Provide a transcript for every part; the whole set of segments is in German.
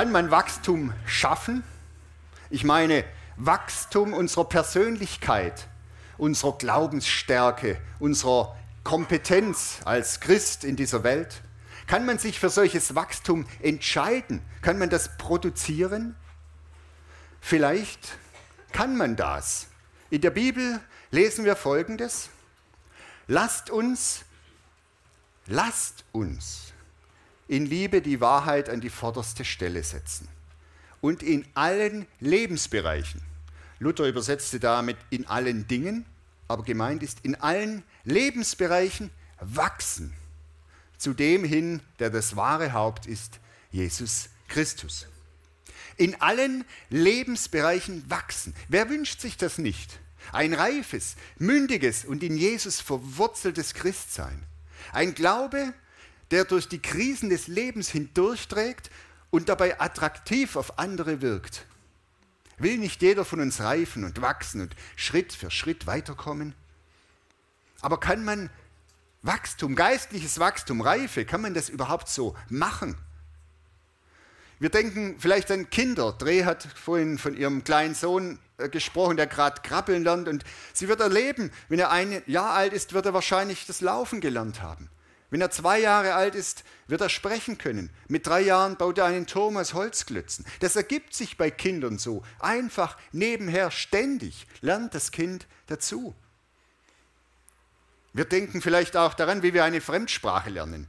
Kann man Wachstum schaffen? Ich meine, Wachstum unserer Persönlichkeit, unserer Glaubensstärke, unserer Kompetenz als Christ in dieser Welt. Kann man sich für solches Wachstum entscheiden? Kann man das produzieren? Vielleicht kann man das. In der Bibel lesen wir Folgendes. Lasst uns, lasst uns in Liebe die Wahrheit an die vorderste Stelle setzen. Und in allen Lebensbereichen. Luther übersetzte damit in allen Dingen, aber gemeint ist in allen Lebensbereichen wachsen. Zu dem hin, der das wahre Haupt ist, Jesus Christus. In allen Lebensbereichen wachsen. Wer wünscht sich das nicht? Ein reifes, mündiges und in Jesus verwurzeltes Christsein. Ein Glaube, der durch die Krisen des Lebens hindurchträgt und dabei attraktiv auf andere wirkt. Will nicht jeder von uns reifen und wachsen und Schritt für Schritt weiterkommen? Aber kann man Wachstum, geistliches Wachstum, Reife, kann man das überhaupt so machen? Wir denken vielleicht an Kinder. Dreh hat vorhin von ihrem kleinen Sohn äh, gesprochen, der gerade krabbeln lernt. Und sie wird erleben, wenn er ein Jahr alt ist, wird er wahrscheinlich das Laufen gelernt haben. Wenn er zwei Jahre alt ist, wird er sprechen können. Mit drei Jahren baut er einen Turm aus Holzklötzen. Das ergibt sich bei Kindern so. Einfach nebenher ständig lernt das Kind dazu. Wir denken vielleicht auch daran, wie wir eine Fremdsprache lernen.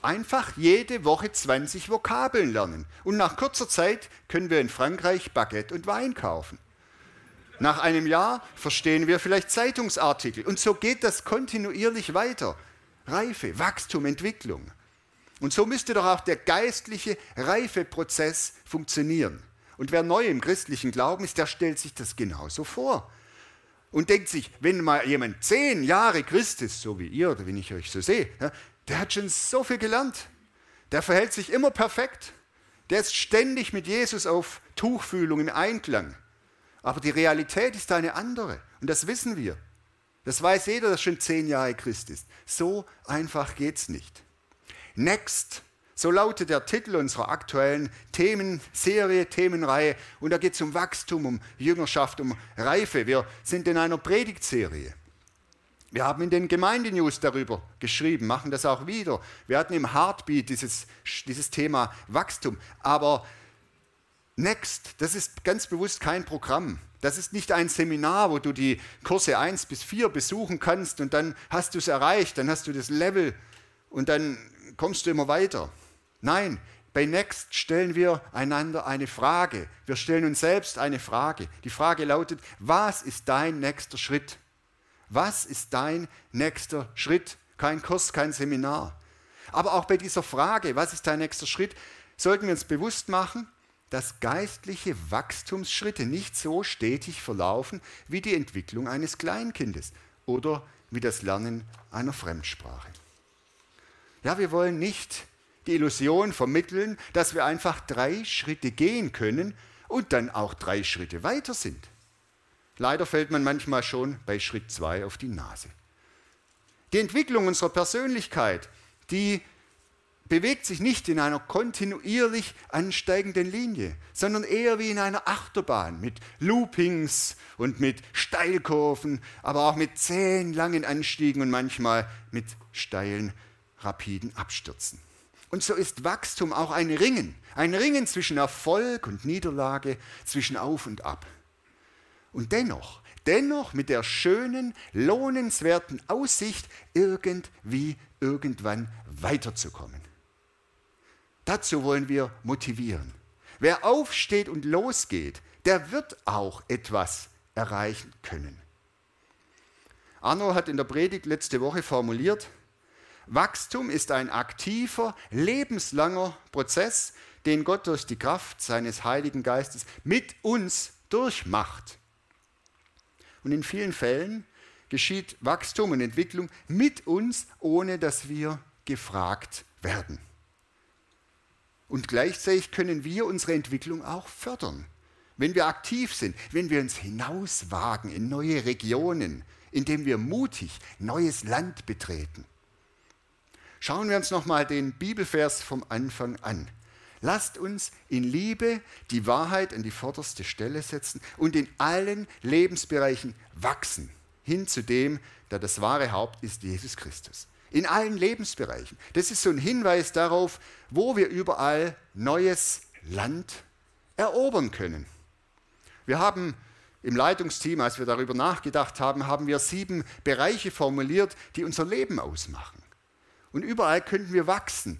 Einfach jede Woche 20 Vokabeln lernen. Und nach kurzer Zeit können wir in Frankreich Baguette und Wein kaufen. Nach einem Jahr verstehen wir vielleicht Zeitungsartikel. Und so geht das kontinuierlich weiter. Reife, Wachstum, Entwicklung. Und so müsste doch auch der geistliche Reifeprozess funktionieren. Und wer neu im christlichen Glauben ist, der stellt sich das genauso vor. Und denkt sich, wenn mal jemand zehn Jahre Christ ist, so wie ihr oder wenn ich euch so sehe, der hat schon so viel gelernt. Der verhält sich immer perfekt. Der ist ständig mit Jesus auf Tuchfühlung im Einklang. Aber die Realität ist eine andere. Und das wissen wir. Das weiß jeder, der schon zehn Jahre Christ ist. So einfach geht es nicht. Next, so lautet der Titel unserer aktuellen Themenserie, Themenreihe. Und da geht es um Wachstum, um Jüngerschaft, um Reife. Wir sind in einer Predigtserie. Wir haben in den Gemeindenews darüber geschrieben, machen das auch wieder. Wir hatten im Heartbeat dieses, dieses Thema Wachstum. Aber Next, das ist ganz bewusst kein Programm. Das ist nicht ein Seminar, wo du die Kurse 1 bis 4 besuchen kannst und dann hast du es erreicht, dann hast du das Level und dann kommst du immer weiter. Nein, bei Next stellen wir einander eine Frage. Wir stellen uns selbst eine Frage. Die Frage lautet, was ist dein nächster Schritt? Was ist dein nächster Schritt? Kein Kurs, kein Seminar. Aber auch bei dieser Frage, was ist dein nächster Schritt, sollten wir uns bewusst machen, dass geistliche Wachstumsschritte nicht so stetig verlaufen wie die Entwicklung eines Kleinkindes oder wie das Lernen einer Fremdsprache. Ja, wir wollen nicht die Illusion vermitteln, dass wir einfach drei Schritte gehen können und dann auch drei Schritte weiter sind. Leider fällt man manchmal schon bei Schritt zwei auf die Nase. Die Entwicklung unserer Persönlichkeit, die bewegt sich nicht in einer kontinuierlich ansteigenden Linie, sondern eher wie in einer Achterbahn mit Loopings und mit Steilkurven, aber auch mit zähen langen Anstiegen und manchmal mit steilen, rapiden Abstürzen. Und so ist Wachstum auch ein Ringen, ein Ringen zwischen Erfolg und Niederlage, zwischen Auf und Ab. Und dennoch, dennoch mit der schönen, lohnenswerten Aussicht, irgendwie irgendwann weiterzukommen. Dazu wollen wir motivieren. Wer aufsteht und losgeht, der wird auch etwas erreichen können. Arno hat in der Predigt letzte Woche formuliert, Wachstum ist ein aktiver, lebenslanger Prozess, den Gott durch die Kraft seines Heiligen Geistes mit uns durchmacht. Und in vielen Fällen geschieht Wachstum und Entwicklung mit uns, ohne dass wir gefragt werden. Und gleichzeitig können wir unsere Entwicklung auch fördern. Wenn wir aktiv sind, wenn wir uns hinauswagen in neue Regionen, indem wir mutig neues Land betreten. Schauen wir uns nochmal den Bibelvers vom Anfang an. Lasst uns in Liebe die Wahrheit an die vorderste Stelle setzen und in allen Lebensbereichen wachsen, hin zu dem, der das wahre Haupt ist, Jesus Christus. In allen Lebensbereichen. Das ist so ein Hinweis darauf, wo wir überall neues Land erobern können. Wir haben im Leitungsteam, als wir darüber nachgedacht haben, haben wir sieben Bereiche formuliert, die unser Leben ausmachen. Und überall könnten wir wachsen.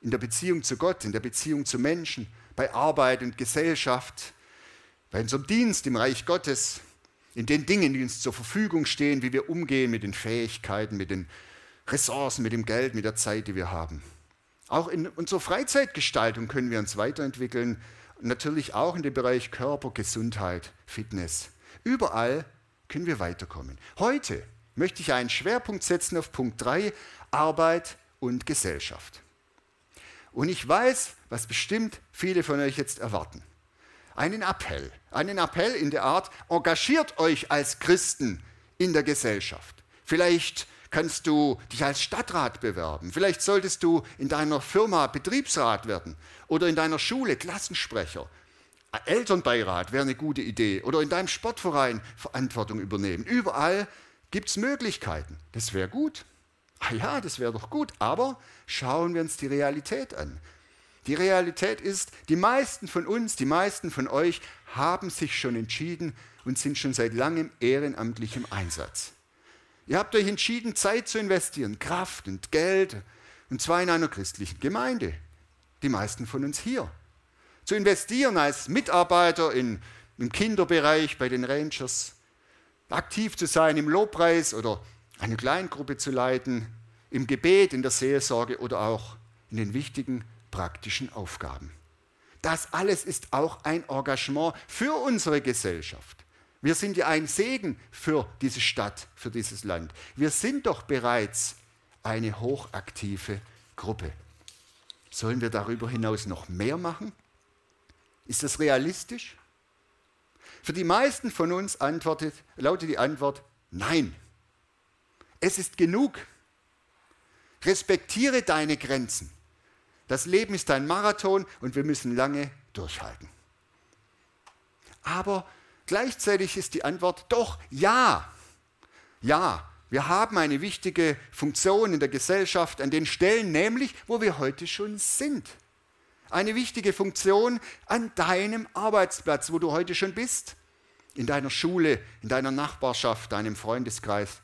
In der Beziehung zu Gott, in der Beziehung zu Menschen, bei Arbeit und Gesellschaft, bei unserem Dienst im Reich Gottes, in den Dingen, die uns zur Verfügung stehen, wie wir umgehen mit den Fähigkeiten, mit den Ressourcen, mit dem Geld, mit der Zeit, die wir haben. Auch in unserer Freizeitgestaltung können wir uns weiterentwickeln. Natürlich auch in dem Bereich Körper, Gesundheit, Fitness. Überall können wir weiterkommen. Heute möchte ich einen Schwerpunkt setzen auf Punkt 3, Arbeit und Gesellschaft. Und ich weiß, was bestimmt viele von euch jetzt erwarten. Einen Appell. Einen Appell in der Art, engagiert euch als Christen in der Gesellschaft. Vielleicht kannst du dich als Stadtrat bewerben. Vielleicht solltest du in deiner Firma Betriebsrat werden oder in deiner Schule Klassensprecher. Elternbeirat wäre eine gute Idee oder in deinem Sportverein Verantwortung übernehmen. Überall gibt es Möglichkeiten. Das wäre gut. Ah ja, das wäre doch gut, aber schauen wir uns die Realität an. Die Realität ist, die meisten von uns, die meisten von euch haben sich schon entschieden und sind schon seit langem ehrenamtlich im Einsatz. Ihr habt euch entschieden, Zeit zu investieren, Kraft und Geld, und zwar in einer christlichen Gemeinde. Die meisten von uns hier. Zu investieren als Mitarbeiter in, im Kinderbereich bei den Rangers, aktiv zu sein im Lobpreis oder eine Kleingruppe zu leiten, im Gebet, in der Seelsorge oder auch in den wichtigen praktischen Aufgaben. Das alles ist auch ein Engagement für unsere Gesellschaft. Wir sind ja ein Segen für diese Stadt, für dieses Land. Wir sind doch bereits eine hochaktive Gruppe. Sollen wir darüber hinaus noch mehr machen? Ist das realistisch? Für die meisten von uns antwortet, lautet die Antwort Nein. Es ist genug. Respektiere deine Grenzen. Das Leben ist ein Marathon und wir müssen lange durchhalten. Aber gleichzeitig ist die Antwort doch ja. Ja, wir haben eine wichtige Funktion in der Gesellschaft an den Stellen, nämlich wo wir heute schon sind. Eine wichtige Funktion an deinem Arbeitsplatz, wo du heute schon bist. In deiner Schule, in deiner Nachbarschaft, deinem Freundeskreis,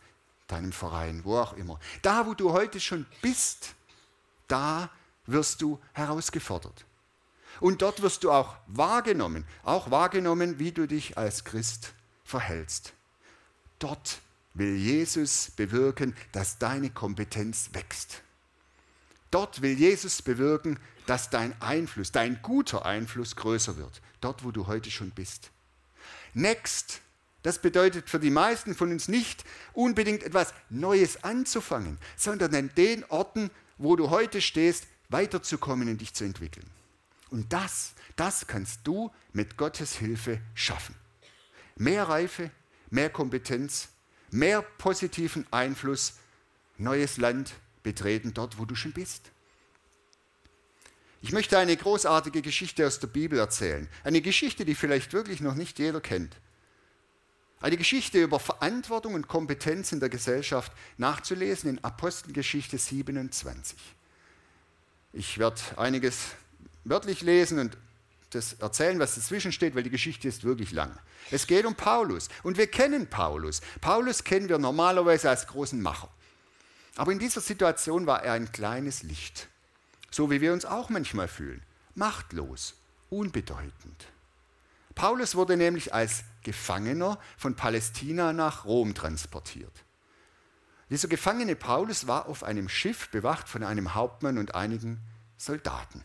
deinem Verein, wo auch immer. Da, wo du heute schon bist, da wirst du herausgefordert. Und dort wirst du auch wahrgenommen, auch wahrgenommen, wie du dich als Christ verhältst. Dort will Jesus bewirken, dass deine Kompetenz wächst. Dort will Jesus bewirken, dass dein Einfluss, dein guter Einfluss größer wird. Dort, wo du heute schon bist. Next das bedeutet für die meisten von uns nicht unbedingt etwas Neues anzufangen, sondern an den Orten, wo du heute stehst, weiterzukommen und dich zu entwickeln. Und das, das kannst du mit Gottes Hilfe schaffen. Mehr Reife, mehr Kompetenz, mehr positiven Einfluss, neues Land betreten dort, wo du schon bist. Ich möchte eine großartige Geschichte aus der Bibel erzählen. Eine Geschichte, die vielleicht wirklich noch nicht jeder kennt. Eine Geschichte über Verantwortung und Kompetenz in der Gesellschaft nachzulesen in Apostelgeschichte 27. Ich werde einiges wörtlich lesen und das erzählen, was dazwischen steht, weil die Geschichte ist wirklich lang. Es geht um Paulus und wir kennen Paulus. Paulus kennen wir normalerweise als großen Macher. Aber in dieser Situation war er ein kleines Licht, so wie wir uns auch manchmal fühlen, machtlos, unbedeutend. Paulus wurde nämlich als Gefangener von Palästina nach Rom transportiert. Dieser Gefangene Paulus war auf einem Schiff bewacht von einem Hauptmann und einigen Soldaten.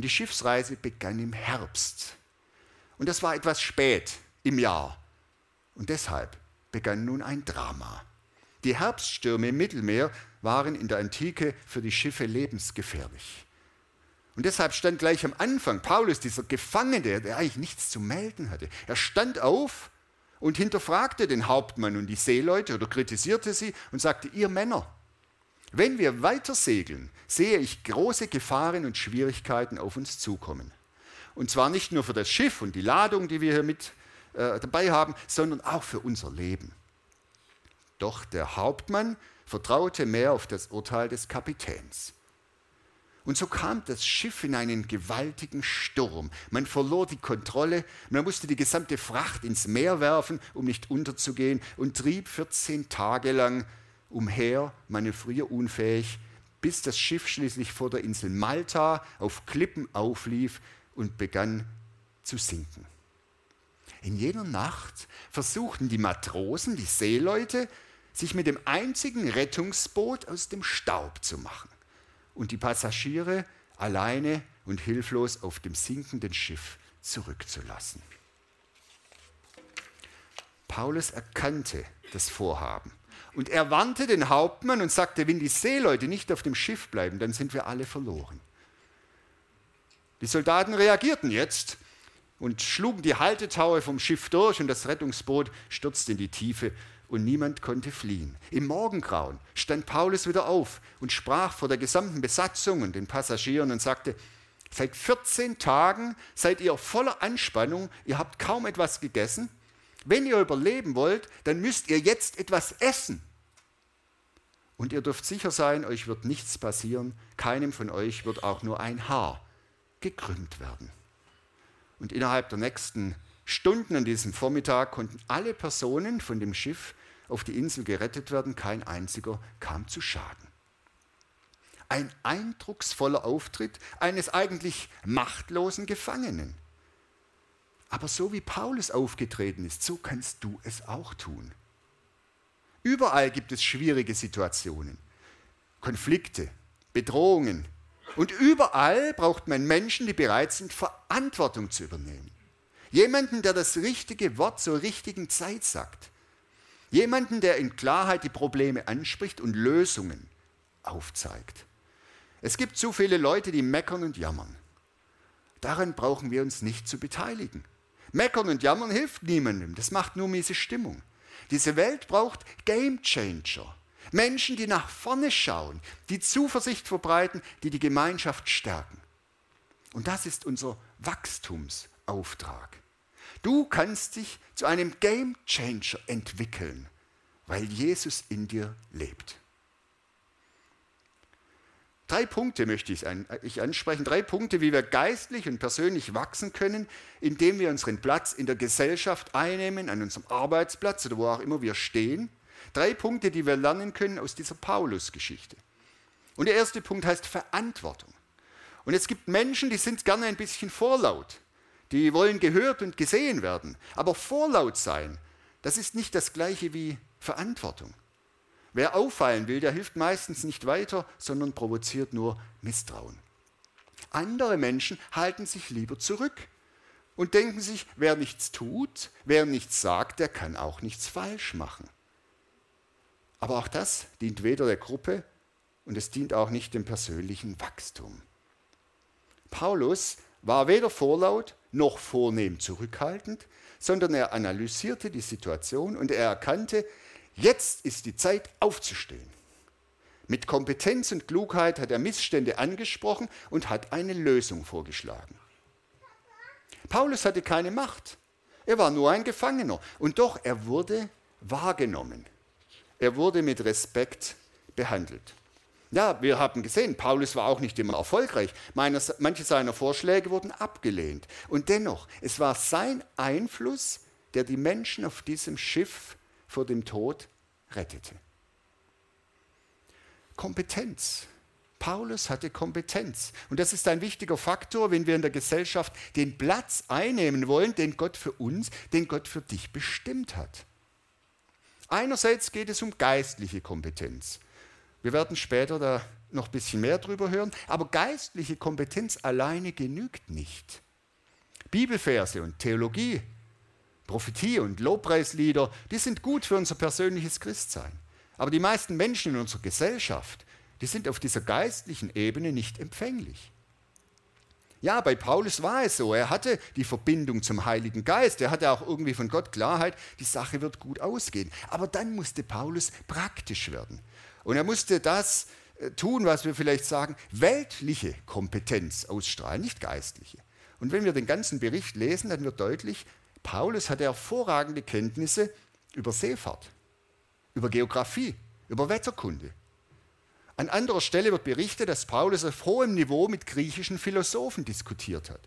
Und die Schiffsreise begann im Herbst. Und das war etwas spät im Jahr. Und deshalb begann nun ein Drama. Die Herbststürme im Mittelmeer waren in der Antike für die Schiffe lebensgefährlich. Und deshalb stand gleich am Anfang Paulus, dieser Gefangene, der eigentlich nichts zu melden hatte. Er stand auf und hinterfragte den Hauptmann und die Seeleute oder kritisierte sie und sagte, ihr Männer, wenn wir weiter segeln, sehe ich große Gefahren und Schwierigkeiten auf uns zukommen. Und zwar nicht nur für das Schiff und die Ladung, die wir hier mit äh, dabei haben, sondern auch für unser Leben. Doch der Hauptmann vertraute mehr auf das Urteil des Kapitäns. Und so kam das Schiff in einen gewaltigen Sturm. Man verlor die Kontrolle, man musste die gesamte Fracht ins Meer werfen, um nicht unterzugehen, und trieb 14 Tage lang umher, manövrierunfähig, bis das Schiff schließlich vor der Insel Malta auf Klippen auflief und begann zu sinken. In jener Nacht versuchten die Matrosen, die Seeleute, sich mit dem einzigen Rettungsboot aus dem Staub zu machen und die Passagiere alleine und hilflos auf dem sinkenden Schiff zurückzulassen. Paulus erkannte das Vorhaben und er warnte den Hauptmann und sagte, wenn die Seeleute nicht auf dem Schiff bleiben, dann sind wir alle verloren. Die Soldaten reagierten jetzt und schlugen die Haltetaue vom Schiff durch und das Rettungsboot stürzte in die Tiefe und niemand konnte fliehen. Im Morgengrauen stand Paulus wieder auf und sprach vor der gesamten Besatzung und den Passagieren und sagte, seit 14 Tagen seid ihr voller Anspannung, ihr habt kaum etwas gegessen. Wenn ihr überleben wollt, dann müsst ihr jetzt etwas essen. Und ihr dürft sicher sein, euch wird nichts passieren, keinem von euch wird auch nur ein Haar gekrümmt werden. Und innerhalb der nächsten Stunden an diesem Vormittag konnten alle Personen von dem Schiff auf die Insel gerettet werden, kein einziger kam zu Schaden. Ein eindrucksvoller Auftritt eines eigentlich machtlosen Gefangenen. Aber so wie Paulus aufgetreten ist, so kannst du es auch tun. Überall gibt es schwierige Situationen, Konflikte, Bedrohungen. Und überall braucht man Menschen, die bereit sind, Verantwortung zu übernehmen. Jemanden, der das richtige Wort zur richtigen Zeit sagt. Jemanden, der in Klarheit die Probleme anspricht und Lösungen aufzeigt. Es gibt zu viele Leute, die meckern und jammern. Daran brauchen wir uns nicht zu beteiligen. Meckern und jammern hilft niemandem, das macht nur miese Stimmung. Diese Welt braucht Game Changer. Menschen, die nach vorne schauen, die Zuversicht verbreiten, die die Gemeinschaft stärken. Und das ist unser Wachstumsauftrag. Du kannst dich zu einem Game Changer entwickeln, weil Jesus in dir lebt. Drei Punkte möchte ich ansprechen, drei Punkte, wie wir geistlich und persönlich wachsen können, indem wir unseren Platz in der Gesellschaft einnehmen, an unserem Arbeitsplatz oder wo auch immer wir stehen. Drei Punkte, die wir lernen können aus dieser Paulus-Geschichte. Und der erste Punkt heißt Verantwortung. Und es gibt Menschen, die sind gerne ein bisschen vorlaut. Die wollen gehört und gesehen werden. Aber vorlaut sein, das ist nicht das gleiche wie Verantwortung. Wer auffallen will, der hilft meistens nicht weiter, sondern provoziert nur Misstrauen. Andere Menschen halten sich lieber zurück und denken sich, wer nichts tut, wer nichts sagt, der kann auch nichts falsch machen. Aber auch das dient weder der Gruppe und es dient auch nicht dem persönlichen Wachstum. Paulus war weder vorlaut noch vornehm zurückhaltend, sondern er analysierte die Situation und er erkannte, jetzt ist die Zeit aufzustehen. Mit Kompetenz und Klugheit hat er Missstände angesprochen und hat eine Lösung vorgeschlagen. Paulus hatte keine Macht. Er war nur ein Gefangener. Und doch, er wurde wahrgenommen. Er wurde mit Respekt behandelt. Ja, wir haben gesehen, Paulus war auch nicht immer erfolgreich. manche seiner Vorschläge wurden abgelehnt. Und dennoch, es war sein Einfluss, der die Menschen auf diesem Schiff vor dem Tod rettete. Kompetenz. Paulus hatte Kompetenz. Und das ist ein wichtiger Faktor, wenn wir in der Gesellschaft den Platz einnehmen wollen, den Gott für uns, den Gott für dich bestimmt hat. Einerseits geht es um geistliche Kompetenz. Wir werden später da noch ein bisschen mehr drüber hören, aber geistliche Kompetenz alleine genügt nicht. Bibelverse und Theologie, Prophetie und Lobpreislieder, die sind gut für unser persönliches Christsein. Aber die meisten Menschen in unserer Gesellschaft, die sind auf dieser geistlichen Ebene nicht empfänglich. Ja, bei Paulus war es so. Er hatte die Verbindung zum Heiligen Geist. Er hatte auch irgendwie von Gott Klarheit, die Sache wird gut ausgehen. Aber dann musste Paulus praktisch werden. Und er musste das äh, tun, was wir vielleicht sagen, weltliche Kompetenz ausstrahlen, nicht geistliche. Und wenn wir den ganzen Bericht lesen, dann wird deutlich, Paulus hatte hervorragende Kenntnisse über Seefahrt, über Geographie, über Wetterkunde, an anderer Stelle wird berichtet, dass Paulus auf hohem Niveau mit griechischen Philosophen diskutiert hat.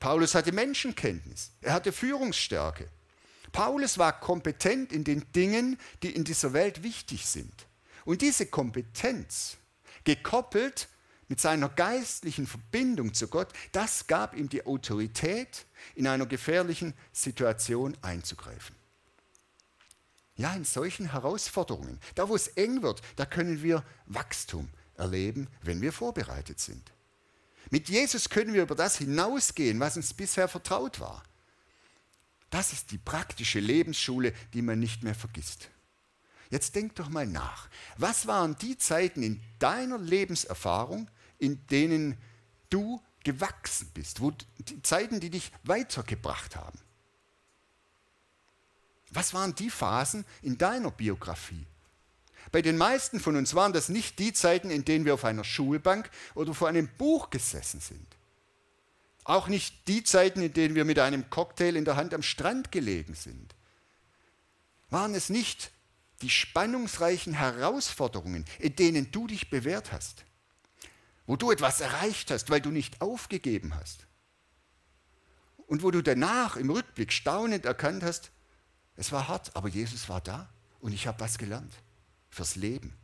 Paulus hatte Menschenkenntnis, er hatte Führungsstärke. Paulus war kompetent in den Dingen, die in dieser Welt wichtig sind. Und diese Kompetenz, gekoppelt mit seiner geistlichen Verbindung zu Gott, das gab ihm die Autorität, in einer gefährlichen Situation einzugreifen. Ja, in solchen Herausforderungen, da wo es eng wird, da können wir Wachstum erleben, wenn wir vorbereitet sind. Mit Jesus können wir über das hinausgehen, was uns bisher vertraut war. Das ist die praktische Lebensschule, die man nicht mehr vergisst. Jetzt denk doch mal nach. Was waren die Zeiten in deiner Lebenserfahrung, in denen du gewachsen bist, wo die Zeiten, die dich weitergebracht haben? Was waren die Phasen in deiner Biografie? Bei den meisten von uns waren das nicht die Zeiten, in denen wir auf einer Schulbank oder vor einem Buch gesessen sind. Auch nicht die Zeiten, in denen wir mit einem Cocktail in der Hand am Strand gelegen sind. Waren es nicht die spannungsreichen Herausforderungen, in denen du dich bewährt hast? Wo du etwas erreicht hast, weil du nicht aufgegeben hast? Und wo du danach im Rückblick staunend erkannt hast, es war hart, aber Jesus war da und ich habe was gelernt fürs Leben.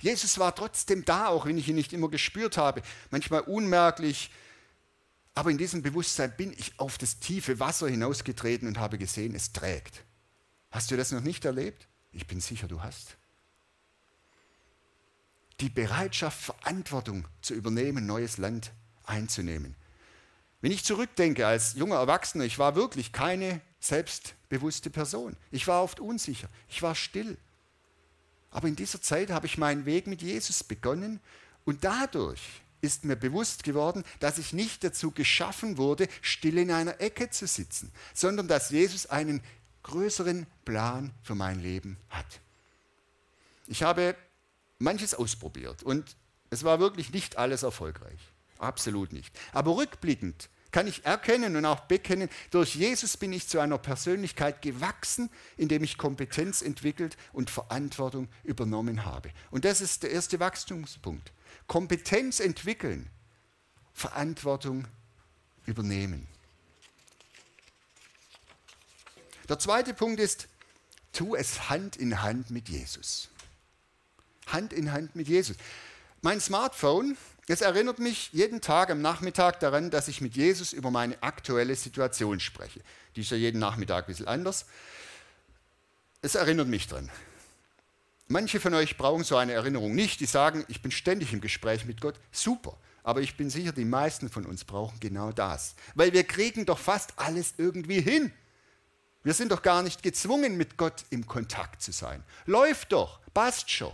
Jesus war trotzdem da, auch wenn ich ihn nicht immer gespürt habe, manchmal unmerklich. Aber in diesem Bewusstsein bin ich auf das tiefe Wasser hinausgetreten und habe gesehen, es trägt. Hast du das noch nicht erlebt? Ich bin sicher, du hast. Die Bereitschaft, Verantwortung zu übernehmen, neues Land einzunehmen. Wenn ich zurückdenke als junger Erwachsener, ich war wirklich keine selbstbewusste Person. Ich war oft unsicher, ich war still. Aber in dieser Zeit habe ich meinen Weg mit Jesus begonnen und dadurch ist mir bewusst geworden, dass ich nicht dazu geschaffen wurde, still in einer Ecke zu sitzen, sondern dass Jesus einen größeren Plan für mein Leben hat. Ich habe manches ausprobiert und es war wirklich nicht alles erfolgreich. Absolut nicht. Aber rückblickend kann ich erkennen und auch bekennen, durch Jesus bin ich zu einer Persönlichkeit gewachsen, indem ich Kompetenz entwickelt und Verantwortung übernommen habe. Und das ist der erste Wachstumspunkt. Kompetenz entwickeln, Verantwortung übernehmen. Der zweite Punkt ist, tu es Hand in Hand mit Jesus. Hand in Hand mit Jesus. Mein Smartphone es erinnert mich jeden Tag am Nachmittag daran, dass ich mit Jesus über meine aktuelle Situation spreche. Die ist ja jeden Nachmittag ein bisschen anders. Es erinnert mich dran. Manche von euch brauchen so eine Erinnerung nicht. Die sagen, ich bin ständig im Gespräch mit Gott. Super. Aber ich bin sicher, die meisten von uns brauchen genau das. Weil wir kriegen doch fast alles irgendwie hin. Wir sind doch gar nicht gezwungen, mit Gott im Kontakt zu sein. Läuft doch, passt schon.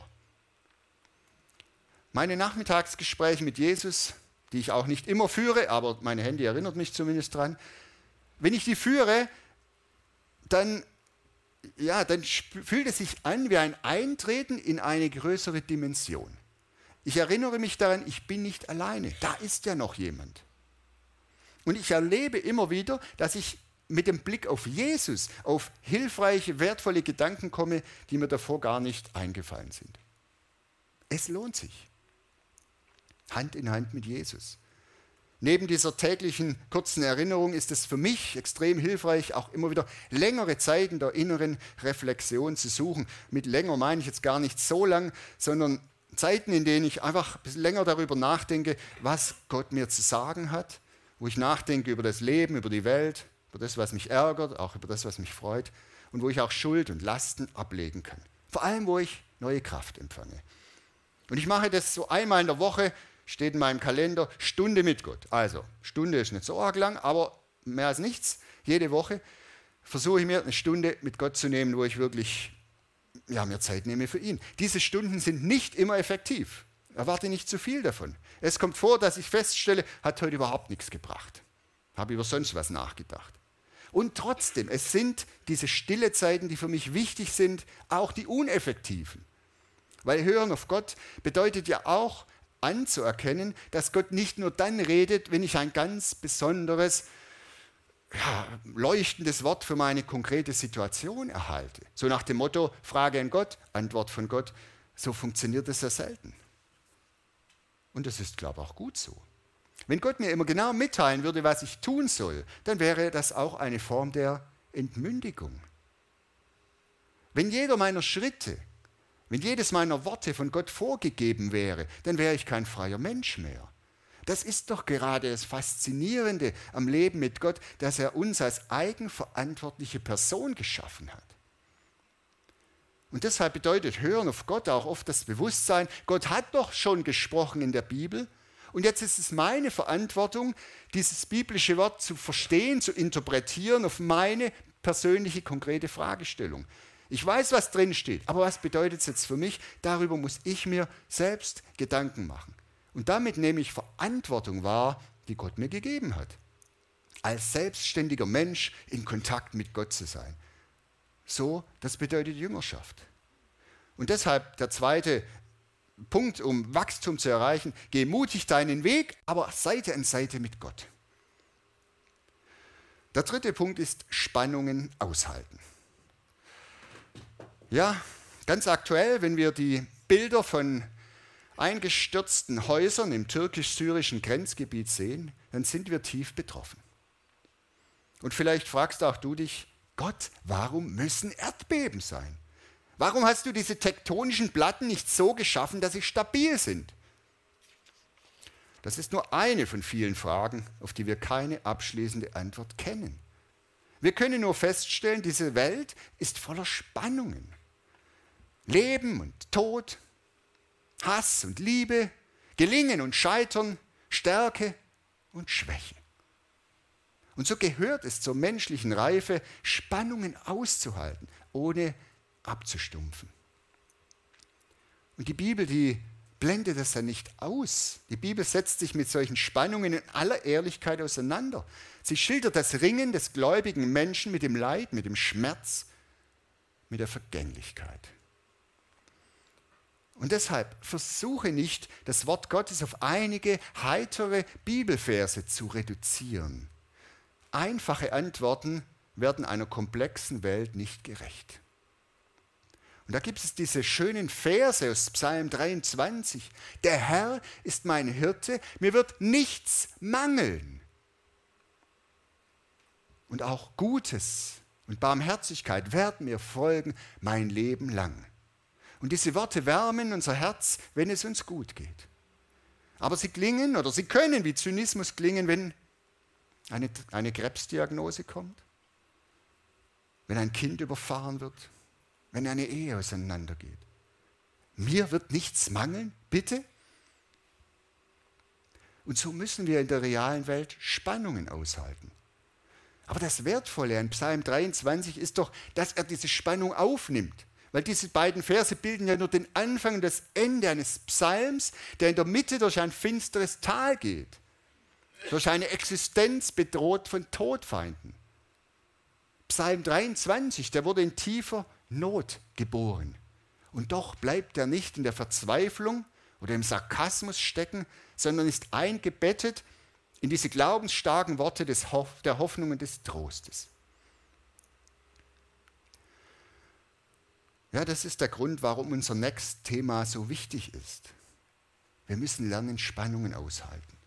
Meine Nachmittagsgespräche mit Jesus, die ich auch nicht immer führe, aber meine Handy erinnert mich zumindest dran, wenn ich die führe, dann, ja, dann fühlt es sich an wie ein Eintreten in eine größere Dimension. Ich erinnere mich daran, ich bin nicht alleine, da ist ja noch jemand. Und ich erlebe immer wieder, dass ich mit dem Blick auf Jesus auf hilfreiche, wertvolle Gedanken komme, die mir davor gar nicht eingefallen sind. Es lohnt sich. Hand in Hand mit Jesus. Neben dieser täglichen kurzen Erinnerung ist es für mich extrem hilfreich, auch immer wieder längere Zeiten der inneren Reflexion zu suchen. Mit länger meine ich jetzt gar nicht so lang, sondern Zeiten, in denen ich einfach ein bisschen länger darüber nachdenke, was Gott mir zu sagen hat, wo ich nachdenke über das Leben, über die Welt, über das, was mich ärgert, auch über das, was mich freut und wo ich auch Schuld und Lasten ablegen kann. Vor allem, wo ich neue Kraft empfange. Und ich mache das so einmal in der Woche, steht in meinem Kalender, Stunde mit Gott. Also, Stunde ist nicht so arg lang, aber mehr als nichts. Jede Woche versuche ich mir eine Stunde mit Gott zu nehmen, wo ich wirklich ja, mir Zeit nehme für ihn. Diese Stunden sind nicht immer effektiv. Erwarte nicht zu viel davon. Es kommt vor, dass ich feststelle, hat heute überhaupt nichts gebracht. Habe über sonst was nachgedacht. Und trotzdem, es sind diese stille Zeiten, die für mich wichtig sind, auch die uneffektiven. Weil Hören auf Gott bedeutet ja auch anzuerkennen, dass Gott nicht nur dann redet, wenn ich ein ganz besonderes, ja, leuchtendes Wort für meine konkrete Situation erhalte. So nach dem Motto, Frage an Gott, Antwort von Gott. So funktioniert es sehr selten. Und das ist, glaube ich, auch gut so. Wenn Gott mir immer genau mitteilen würde, was ich tun soll, dann wäre das auch eine Form der Entmündigung. Wenn jeder meiner Schritte, wenn jedes meiner Worte von Gott vorgegeben wäre, dann wäre ich kein freier Mensch mehr. Das ist doch gerade das Faszinierende am Leben mit Gott, dass er uns als eigenverantwortliche Person geschaffen hat. Und deshalb bedeutet Hören auf Gott auch oft das Bewusstsein, Gott hat doch schon gesprochen in der Bibel und jetzt ist es meine Verantwortung, dieses biblische Wort zu verstehen, zu interpretieren auf meine persönliche, konkrete Fragestellung. Ich weiß, was drin steht, aber was bedeutet es jetzt für mich? Darüber muss ich mir selbst Gedanken machen. Und damit nehme ich Verantwortung wahr, die Gott mir gegeben hat. Als selbstständiger Mensch in Kontakt mit Gott zu sein. So, das bedeutet Jüngerschaft. Und deshalb der zweite Punkt, um Wachstum zu erreichen, geh mutig deinen Weg, aber Seite an Seite mit Gott. Der dritte Punkt ist Spannungen aushalten. Ja, ganz aktuell, wenn wir die Bilder von eingestürzten Häusern im türkisch-syrischen Grenzgebiet sehen, dann sind wir tief betroffen. Und vielleicht fragst auch du dich, Gott, warum müssen Erdbeben sein? Warum hast du diese tektonischen Platten nicht so geschaffen, dass sie stabil sind? Das ist nur eine von vielen Fragen, auf die wir keine abschließende Antwort kennen. Wir können nur feststellen, diese Welt ist voller Spannungen. Leben und Tod, Hass und Liebe, Gelingen und Scheitern, Stärke und Schwäche. Und so gehört es zur menschlichen Reife, Spannungen auszuhalten, ohne abzustumpfen. Und die Bibel, die blendet das dann nicht aus. Die Bibel setzt sich mit solchen Spannungen in aller Ehrlichkeit auseinander. Sie schildert das Ringen des gläubigen Menschen mit dem Leid, mit dem Schmerz, mit der Vergänglichkeit. Und deshalb versuche nicht, das Wort Gottes auf einige heitere Bibelverse zu reduzieren. Einfache Antworten werden einer komplexen Welt nicht gerecht. Und da gibt es diese schönen Verse aus Psalm 23. Der Herr ist mein Hirte, mir wird nichts mangeln. Und auch Gutes und Barmherzigkeit werden mir folgen mein Leben lang. Und diese Worte wärmen unser Herz, wenn es uns gut geht. Aber sie klingen oder sie können wie Zynismus klingen, wenn eine, eine Krebsdiagnose kommt, wenn ein Kind überfahren wird, wenn eine Ehe auseinandergeht. Mir wird nichts mangeln, bitte? Und so müssen wir in der realen Welt Spannungen aushalten. Aber das Wertvolle an Psalm 23 ist doch, dass er diese Spannung aufnimmt. Weil diese beiden Verse bilden ja nur den Anfang und das Ende eines Psalms, der in der Mitte durch ein finsteres Tal geht. Durch eine Existenz bedroht von Todfeinden. Psalm 23, der wurde in tiefer Not geboren. Und doch bleibt er nicht in der Verzweiflung oder im Sarkasmus stecken, sondern ist eingebettet in diese glaubensstarken Worte des Hoff der Hoffnung und des Trostes. Ja, das ist der Grund, warum unser nächstes Thema so wichtig ist. Wir müssen lernen, Spannungen aushalten.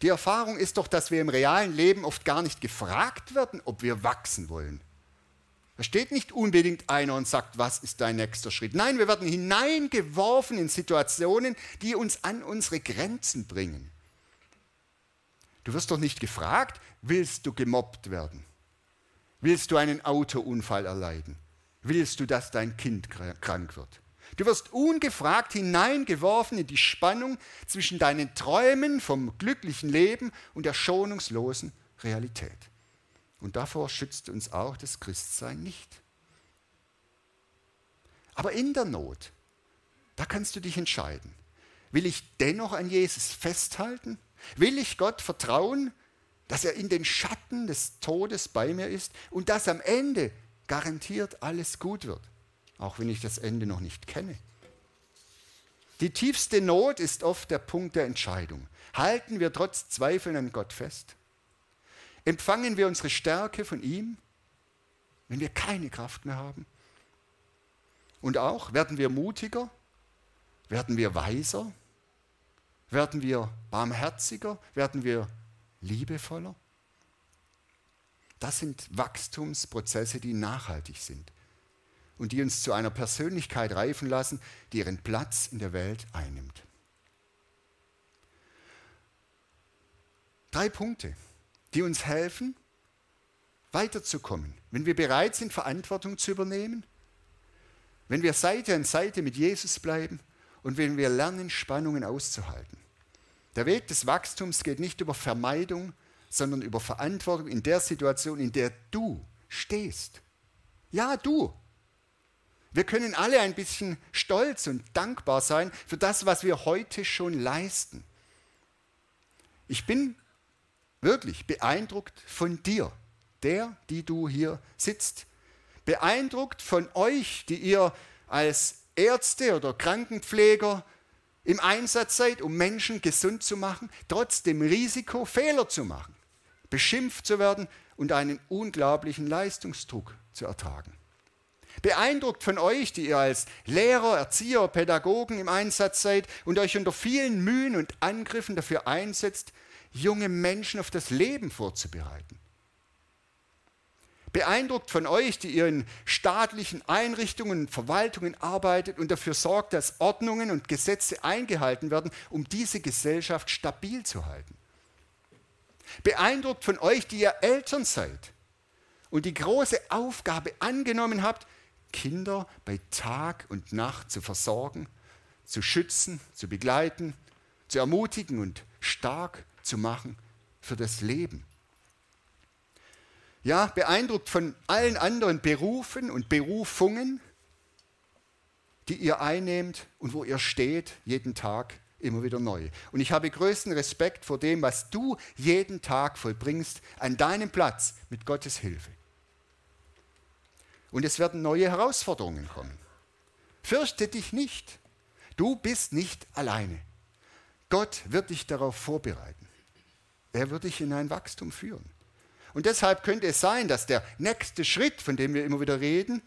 Die Erfahrung ist doch, dass wir im realen Leben oft gar nicht gefragt werden, ob wir wachsen wollen. Da steht nicht unbedingt einer und sagt, was ist dein nächster Schritt. Nein, wir werden hineingeworfen in Situationen, die uns an unsere Grenzen bringen. Du wirst doch nicht gefragt, willst du gemobbt werden? Willst du einen Autounfall erleiden? Willst du, dass dein Kind krank wird? Du wirst ungefragt hineingeworfen in die Spannung zwischen deinen Träumen vom glücklichen Leben und der schonungslosen Realität. Und davor schützt uns auch das Christsein nicht. Aber in der Not, da kannst du dich entscheiden. Will ich dennoch an Jesus festhalten? Will ich Gott vertrauen, dass er in den Schatten des Todes bei mir ist und dass am Ende garantiert alles gut wird, auch wenn ich das Ende noch nicht kenne? Die tiefste Not ist oft der Punkt der Entscheidung. Halten wir trotz Zweifeln an Gott fest? Empfangen wir unsere Stärke von ihm, wenn wir keine Kraft mehr haben? Und auch werden wir mutiger? Werden wir weiser? Werden wir barmherziger? Werden wir liebevoller? Das sind Wachstumsprozesse, die nachhaltig sind und die uns zu einer Persönlichkeit reifen lassen, die ihren Platz in der Welt einnimmt. Drei Punkte, die uns helfen, weiterzukommen, wenn wir bereit sind, Verantwortung zu übernehmen, wenn wir Seite an Seite mit Jesus bleiben und wenn wir lernen, Spannungen auszuhalten. Der Weg des Wachstums geht nicht über Vermeidung, sondern über Verantwortung in der Situation, in der du stehst. Ja, du. Wir können alle ein bisschen stolz und dankbar sein für das, was wir heute schon leisten. Ich bin wirklich beeindruckt von dir, der, die du hier sitzt. Beeindruckt von euch, die ihr als Ärzte oder Krankenpfleger im Einsatz seid, um Menschen gesund zu machen, trotz dem Risiko, Fehler zu machen, beschimpft zu werden und einen unglaublichen Leistungsdruck zu ertragen. Beeindruckt von euch, die ihr als Lehrer, Erzieher, Pädagogen im Einsatz seid und euch unter vielen Mühen und Angriffen dafür einsetzt, junge Menschen auf das Leben vorzubereiten beeindruckt von euch, die ihr in staatlichen Einrichtungen und Verwaltungen arbeitet und dafür sorgt, dass Ordnungen und Gesetze eingehalten werden, um diese Gesellschaft stabil zu halten. Beeindruckt von euch, die ihr Eltern seid und die große Aufgabe angenommen habt, Kinder bei Tag und Nacht zu versorgen, zu schützen, zu begleiten, zu ermutigen und stark zu machen für das Leben. Ja, beeindruckt von allen anderen Berufen und Berufungen, die ihr einnehmt und wo ihr steht, jeden Tag immer wieder neu. Und ich habe größten Respekt vor dem, was du jeden Tag vollbringst an deinem Platz mit Gottes Hilfe. Und es werden neue Herausforderungen kommen. Fürchte dich nicht. Du bist nicht alleine. Gott wird dich darauf vorbereiten. Er wird dich in ein Wachstum führen. Und deshalb könnte es sein, dass der nächste Schritt, von dem wir immer wieder reden,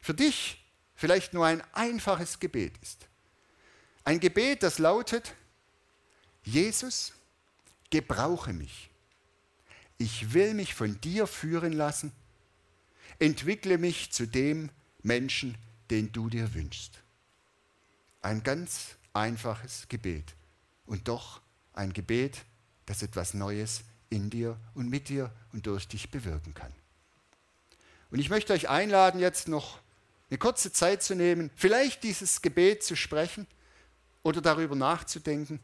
für dich vielleicht nur ein einfaches Gebet ist. Ein Gebet, das lautet, Jesus, gebrauche mich. Ich will mich von dir führen lassen. Entwickle mich zu dem Menschen, den du dir wünschst. Ein ganz einfaches Gebet und doch ein Gebet, das etwas Neues in dir und mit dir und durch dich bewirken kann. Und ich möchte euch einladen, jetzt noch eine kurze Zeit zu nehmen, vielleicht dieses Gebet zu sprechen oder darüber nachzudenken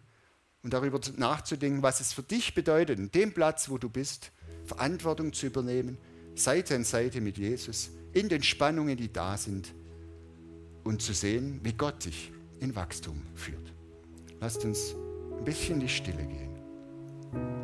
und darüber nachzudenken, was es für dich bedeutet, in dem Platz, wo du bist, Verantwortung zu übernehmen, Seite an Seite mit Jesus, in den Spannungen, die da sind und zu sehen, wie Gott dich in Wachstum führt. Lasst uns ein bisschen in die Stille gehen.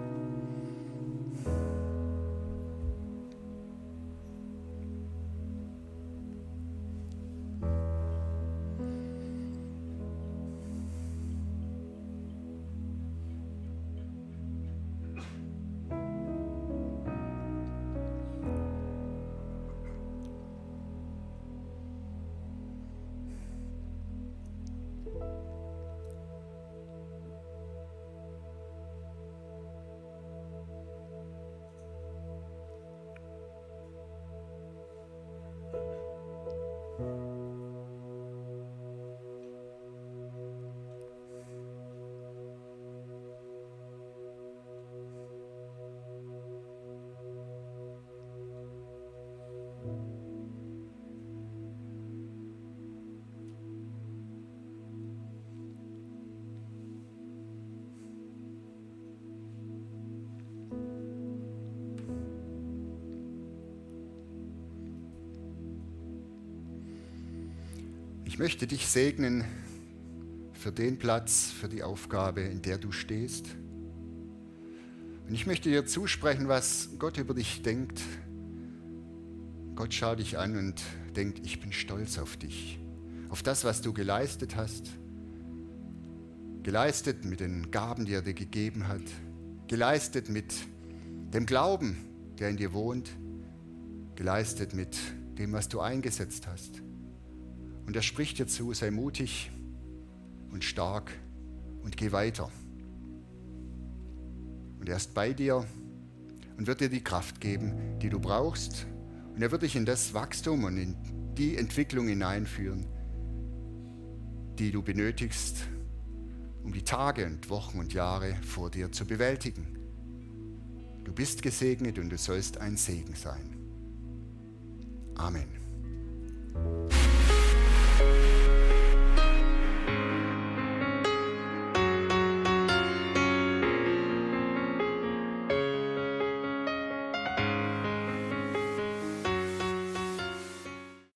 Ich möchte dich segnen für den Platz, für die Aufgabe, in der du stehst. Und ich möchte dir zusprechen, was Gott über dich denkt. Gott schaut dich an und denkt, ich bin stolz auf dich, auf das, was du geleistet hast. Geleistet mit den Gaben, die er dir gegeben hat. Geleistet mit dem Glauben, der in dir wohnt. Geleistet mit dem, was du eingesetzt hast. Und er spricht dir zu, sei mutig, und stark und geh weiter. Und er ist bei dir und wird dir die Kraft geben, die du brauchst. Und er wird dich in das Wachstum und in die Entwicklung hineinführen, die du benötigst, um die Tage und Wochen und Jahre vor dir zu bewältigen. Du bist gesegnet und du sollst ein Segen sein. Amen.